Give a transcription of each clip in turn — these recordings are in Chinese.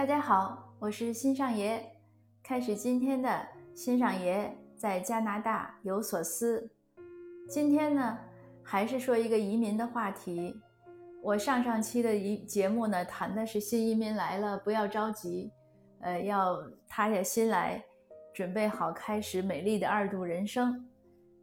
大家好，我是新上爷，开始今天的新上爷在加拿大有所思。今天呢，还是说一个移民的话题。我上上期的一节目呢，谈的是新移民来了不要着急，呃，要踏下心来，准备好开始美丽的二度人生。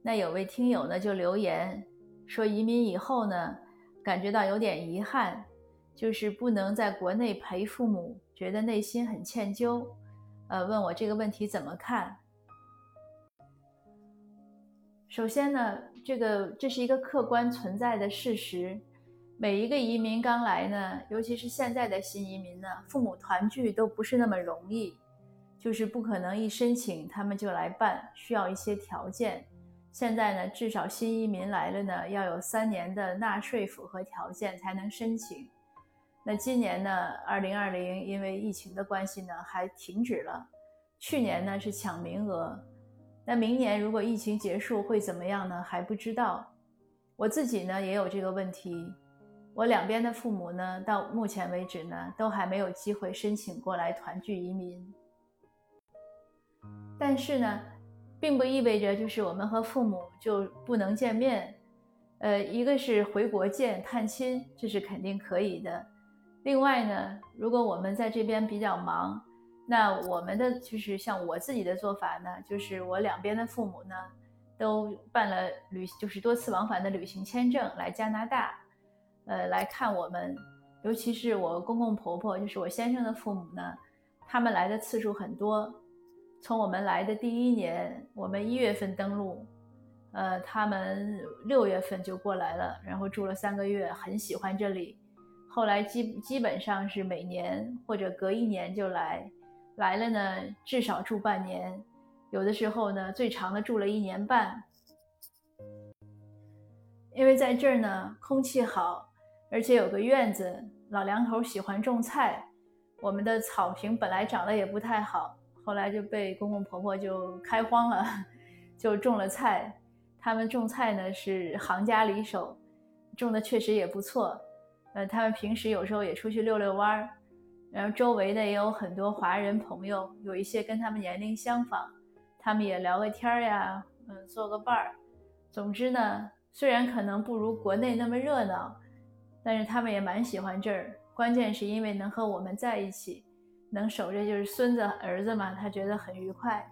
那有位听友呢就留言说，移民以后呢，感觉到有点遗憾，就是不能在国内陪父母。觉得内心很歉疚，呃，问我这个问题怎么看？首先呢，这个这是一个客观存在的事实。每一个移民刚来呢，尤其是现在的新移民呢，父母团聚都不是那么容易，就是不可能一申请他们就来办，需要一些条件。现在呢，至少新移民来了呢，要有三年的纳税符合条件才能申请。那今年呢，二零二零因为疫情的关系呢，还停止了。去年呢是抢名额，那明年如果疫情结束会怎么样呢？还不知道。我自己呢也有这个问题，我两边的父母呢，到目前为止呢，都还没有机会申请过来团聚移民。但是呢，并不意味着就是我们和父母就不能见面。呃，一个是回国见探亲，这是肯定可以的。另外呢，如果我们在这边比较忙，那我们的就是像我自己的做法呢，就是我两边的父母呢，都办了旅，就是多次往返的旅行签证来加拿大，呃，来看我们。尤其是我公公婆婆，就是我先生的父母呢，他们来的次数很多。从我们来的第一年，我们一月份登陆，呃，他们六月份就过来了，然后住了三个月，很喜欢这里。后来基基本上是每年或者隔一年就来，来了呢至少住半年，有的时候呢最长的住了一年半。因为在这儿呢空气好，而且有个院子，老两口喜欢种菜。我们的草坪本来长得也不太好，后来就被公公婆婆就开荒了，就种了菜。他们种菜呢是行家里手，种的确实也不错。呃，他们平时有时候也出去遛遛弯儿，然后周围的也有很多华人朋友，有一些跟他们年龄相仿，他们也聊个天儿呀，嗯，做个伴儿。总之呢，虽然可能不如国内那么热闹，但是他们也蛮喜欢这儿。关键是因为能和我们在一起，能守着就是孙子儿子嘛，他觉得很愉快。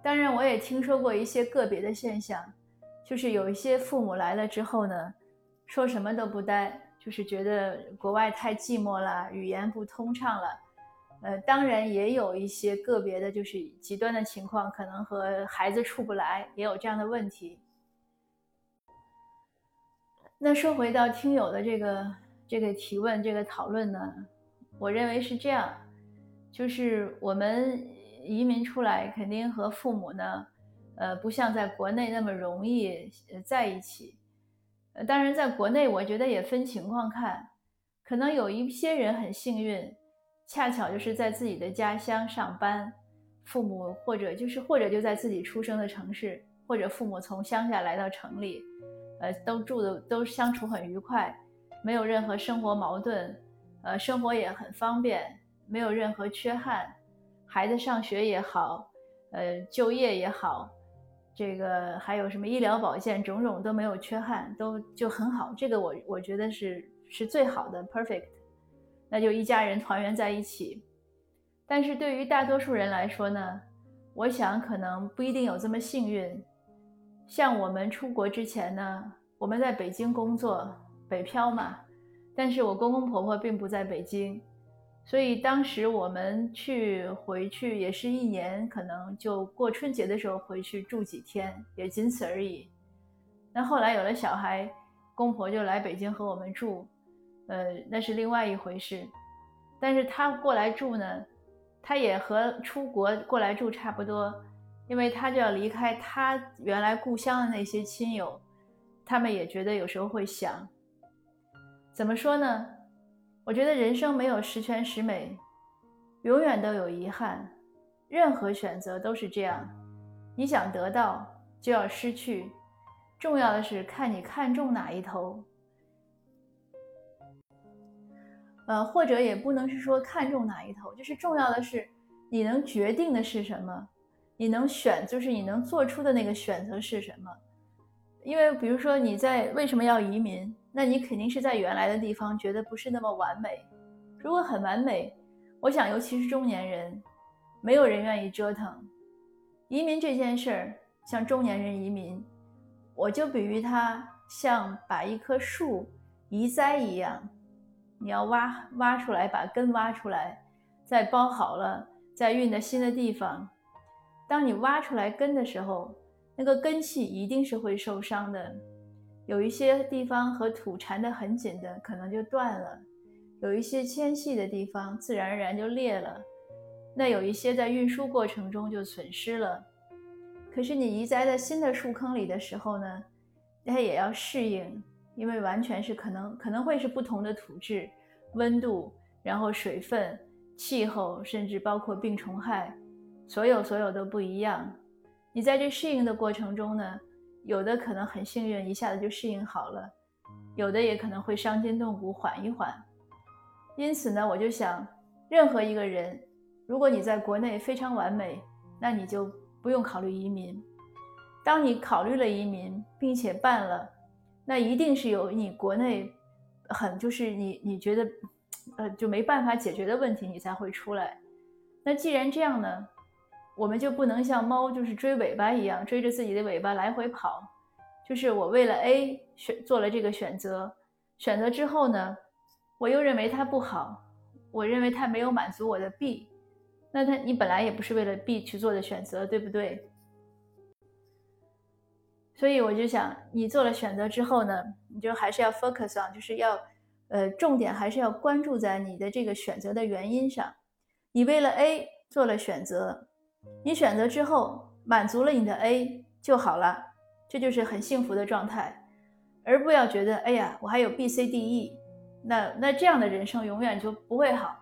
当然，我也听说过一些个别的现象，就是有一些父母来了之后呢。说什么都不待，就是觉得国外太寂寞了，语言不通畅了。呃，当然也有一些个别的，就是极端的情况，可能和孩子处不来，也有这样的问题。那说回到听友的这个这个提问、这个讨论呢，我认为是这样，就是我们移民出来，肯定和父母呢，呃，不像在国内那么容易在一起。呃，当然，在国内，我觉得也分情况看，可能有一些人很幸运，恰巧就是在自己的家乡上班，父母或者就是或者就在自己出生的城市，或者父母从乡下来到城里，呃，都住的都相处很愉快，没有任何生活矛盾，呃，生活也很方便，没有任何缺憾，孩子上学也好，呃，就业也好。这个还有什么医疗保健，种种都没有缺憾，都就很好。这个我我觉得是是最好的，perfect。那就一家人团圆在一起。但是对于大多数人来说呢，我想可能不一定有这么幸运。像我们出国之前呢，我们在北京工作，北漂嘛。但是我公公婆婆并不在北京。所以当时我们去回去也是一年，可能就过春节的时候回去住几天，也仅此而已。那后来有了小孩，公婆就来北京和我们住，呃，那是另外一回事。但是他过来住呢，他也和出国过来住差不多，因为他就要离开他原来故乡的那些亲友，他们也觉得有时候会想，怎么说呢？我觉得人生没有十全十美，永远都有遗憾。任何选择都是这样，你想得到就要失去，重要的是看你看中哪一头。呃，或者也不能是说看重哪一头，就是重要的是你能决定的是什么，你能选，就是你能做出的那个选择是什么。因为比如说你在为什么要移民，那你肯定是在原来的地方觉得不是那么完美。如果很完美，我想尤其是中年人，没有人愿意折腾。移民这件事儿，像中年人移民，我就比喻它像把一棵树移栽一样。你要挖挖出来，把根挖出来，再包好了，再运到新的地方。当你挖出来根的时候，那个根系一定是会受伤的。有一些地方和土缠得很紧的，可能就断了；有一些纤细的地方，自然而然就裂了。那有一些在运输过程中就损失了。可是你移栽在新的树坑里的时候呢，它也要适应。因为完全是可能可能会是不同的土质、温度，然后水分、气候，甚至包括病虫害，所有所有都不一样。你在这适应的过程中呢，有的可能很幸运，一下子就适应好了；有的也可能会伤筋动骨，缓一缓。因此呢，我就想，任何一个人，如果你在国内非常完美，那你就不用考虑移民。当你考虑了移民，并且办了。那一定是有你国内很就是你你觉得呃就没办法解决的问题，你才会出来。那既然这样呢，我们就不能像猫就是追尾巴一样追着自己的尾巴来回跑。就是我为了 A 选做了这个选择，选择之后呢，我又认为它不好，我认为它没有满足我的 B。那它你本来也不是为了 B 去做的选择，对不对？所以我就想，你做了选择之后呢，你就还是要 focus on，就是要，呃，重点还是要关注在你的这个选择的原因上。你为了 A 做了选择，你选择之后满足了你的 A 就好了，这就是很幸福的状态，而不要觉得，哎呀，我还有 B、C、D、E，那那这样的人生永远就不会好。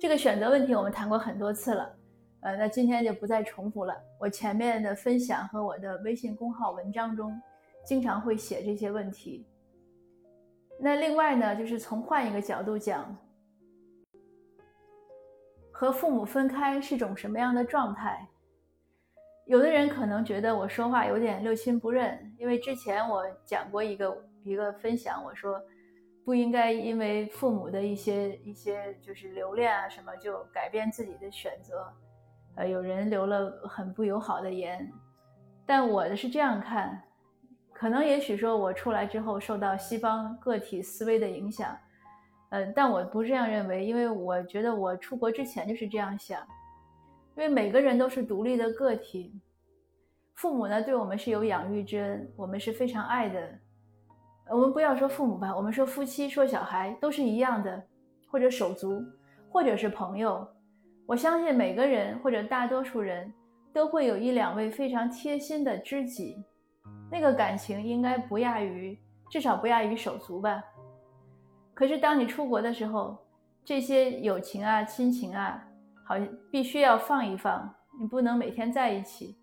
这个选择问题我们谈过很多次了。呃，那今天就不再重复了。我前面的分享和我的微信公号文章中，经常会写这些问题。那另外呢，就是从换一个角度讲，和父母分开是种什么样的状态？有的人可能觉得我说话有点六亲不认，因为之前我讲过一个一个分享，我说不应该因为父母的一些一些就是留恋啊什么，就改变自己的选择。呃，有人留了很不友好的言，但我的是这样看，可能也许说我出来之后受到西方个体思维的影响，嗯，但我不这样认为，因为我觉得我出国之前就是这样想，因为每个人都是独立的个体，父母呢对我们是有养育之恩，我们是非常爱的，我们不要说父母吧，我们说夫妻、说小孩都是一样的，或者手足，或者是朋友。我相信每个人或者大多数人都会有一两位非常贴心的知己，那个感情应该不亚于，至少不亚于手足吧。可是当你出国的时候，这些友情啊、亲情啊，好像必须要放一放，你不能每天在一起。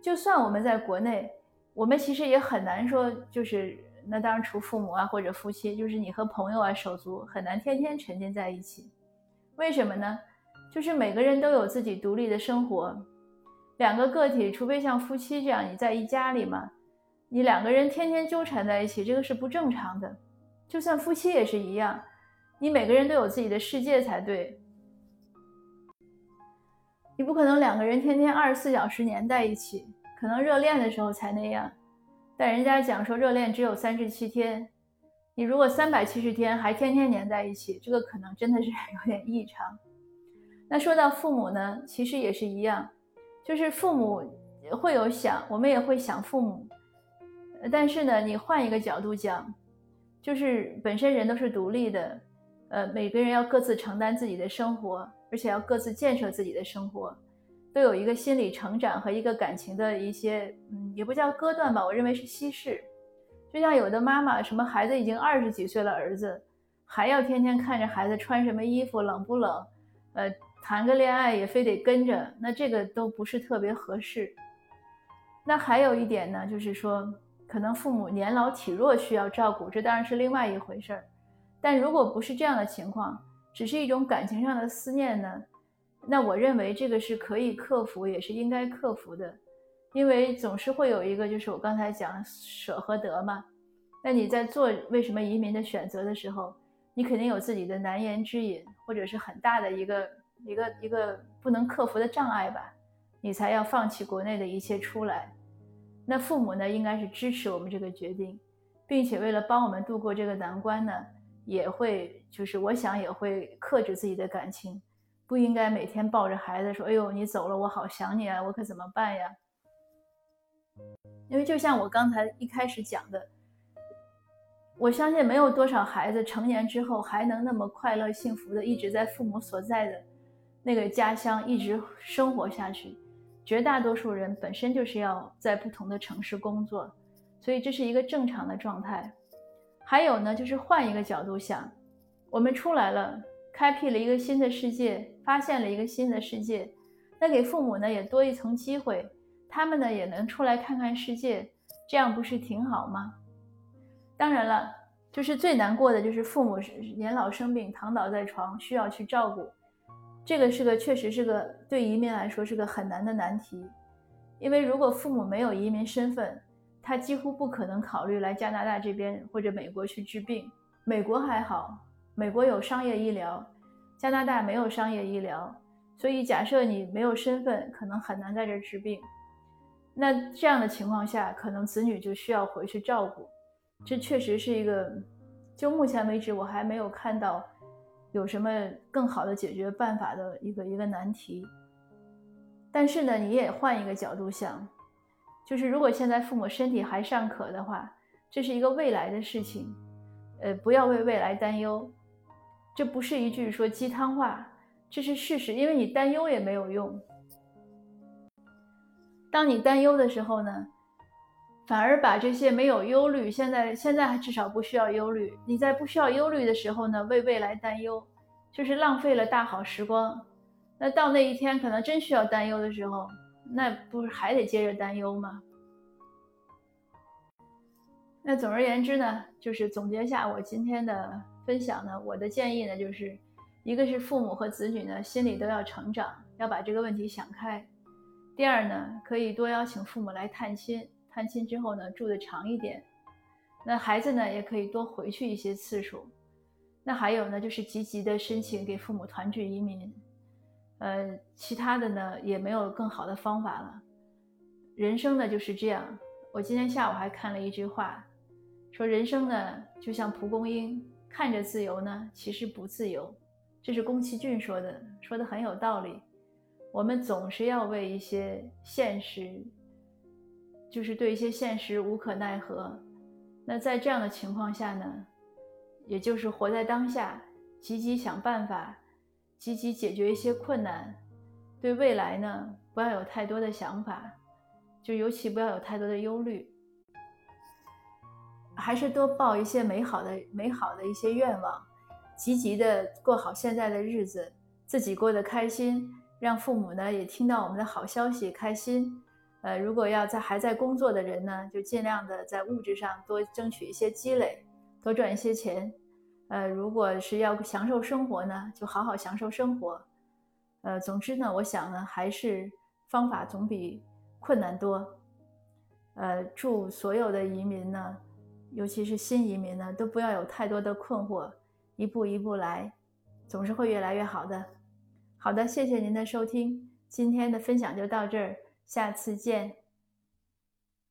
就算我们在国内，我们其实也很难说，就是那当然除父母啊或者夫妻，就是你和朋友啊、手足很难天天沉浸在一起。为什么呢？就是每个人都有自己独立的生活，两个个体，除非像夫妻这样你在一家里嘛，你两个人天天纠缠在一起，这个是不正常的。就算夫妻也是一样，你每个人都有自己的世界才对。你不可能两个人天天二十四小时黏在一起，可能热恋的时候才那样，但人家讲说热恋只有三十七天，你如果三百七十天还天天黏在一起，这个可能真的是 有点异常。那说到父母呢，其实也是一样，就是父母会有想，我们也会想父母，但是呢，你换一个角度讲，就是本身人都是独立的，呃，每个人要各自承担自己的生活，而且要各自建设自己的生活，都有一个心理成长和一个感情的一些，嗯，也不叫割断吧，我认为是稀释。就像有的妈妈，什么孩子已经二十几岁了，儿子还要天天看着孩子穿什么衣服，冷不冷，呃。谈个恋爱也非得跟着，那这个都不是特别合适。那还有一点呢，就是说，可能父母年老体弱需要照顾，这当然是另外一回事儿。但如果不是这样的情况，只是一种感情上的思念呢，那我认为这个是可以克服，也是应该克服的，因为总是会有一个，就是我刚才讲舍和得嘛。那你在做为什么移民的选择的时候，你肯定有自己的难言之隐，或者是很大的一个一个一个不能克服的障碍吧，你才要放弃国内的一切出来。那父母呢，应该是支持我们这个决定，并且为了帮我们度过这个难关呢，也会就是我想也会克制自己的感情，不应该每天抱着孩子说：“哎呦，你走了，我好想你啊，我可怎么办呀？”因为就像我刚才一开始讲的。我相信没有多少孩子成年之后还能那么快乐幸福的一直在父母所在的那个家乡一直生活下去。绝大多数人本身就是要在不同的城市工作，所以这是一个正常的状态。还有呢，就是换一个角度想，我们出来了，开辟了一个新的世界，发现了一个新的世界，那给父母呢也多一层机会，他们呢也能出来看看世界，这样不是挺好吗？当然了，就是最难过的就是父母年老生病躺倒在床，需要去照顾，这个是个确实是个对移民来说是个很难的难题，因为如果父母没有移民身份，他几乎不可能考虑来加拿大这边或者美国去治病。美国还好，美国有商业医疗，加拿大没有商业医疗，所以假设你没有身份，可能很难在这治病。那这样的情况下，可能子女就需要回去照顾。这确实是一个，就目前为止我还没有看到有什么更好的解决办法的一个一个难题。但是呢，你也换一个角度想，就是如果现在父母身体还尚可的话，这是一个未来的事情，呃，不要为未来担忧。这不是一句说鸡汤话，这是事实，因为你担忧也没有用。当你担忧的时候呢？反而把这些没有忧虑，现在现在还至少不需要忧虑。你在不需要忧虑的时候呢，为未来担忧，就是浪费了大好时光。那到那一天可能真需要担忧的时候，那不是还得接着担忧吗？那总而言之呢，就是总结下我今天的分享呢，我的建议呢，就是一个是父母和子女呢心里都要成长，要把这个问题想开。第二呢，可以多邀请父母来探亲。探亲之后呢，住的长一点，那孩子呢也可以多回去一些次数。那还有呢，就是积极的申请给父母团聚移民。呃，其他的呢也没有更好的方法了。人生呢就是这样。我今天下午还看了一句话，说人生呢就像蒲公英，看着自由呢，其实不自由。这是宫崎骏说的，说的很有道理。我们总是要为一些现实。就是对一些现实无可奈何，那在这样的情况下呢，也就是活在当下，积极想办法，积极解决一些困难，对未来呢不要有太多的想法，就尤其不要有太多的忧虑，还是多抱一些美好的、美好的一些愿望，积极的过好现在的日子，自己过得开心，让父母呢也听到我们的好消息开心。呃，如果要在还在工作的人呢，就尽量的在物质上多争取一些积累，多赚一些钱。呃，如果是要享受生活呢，就好好享受生活。呃，总之呢，我想呢，还是方法总比困难多。呃，祝所有的移民呢，尤其是新移民呢，都不要有太多的困惑，一步一步来，总是会越来越好的。好的，谢谢您的收听，今天的分享就到这儿。下次见。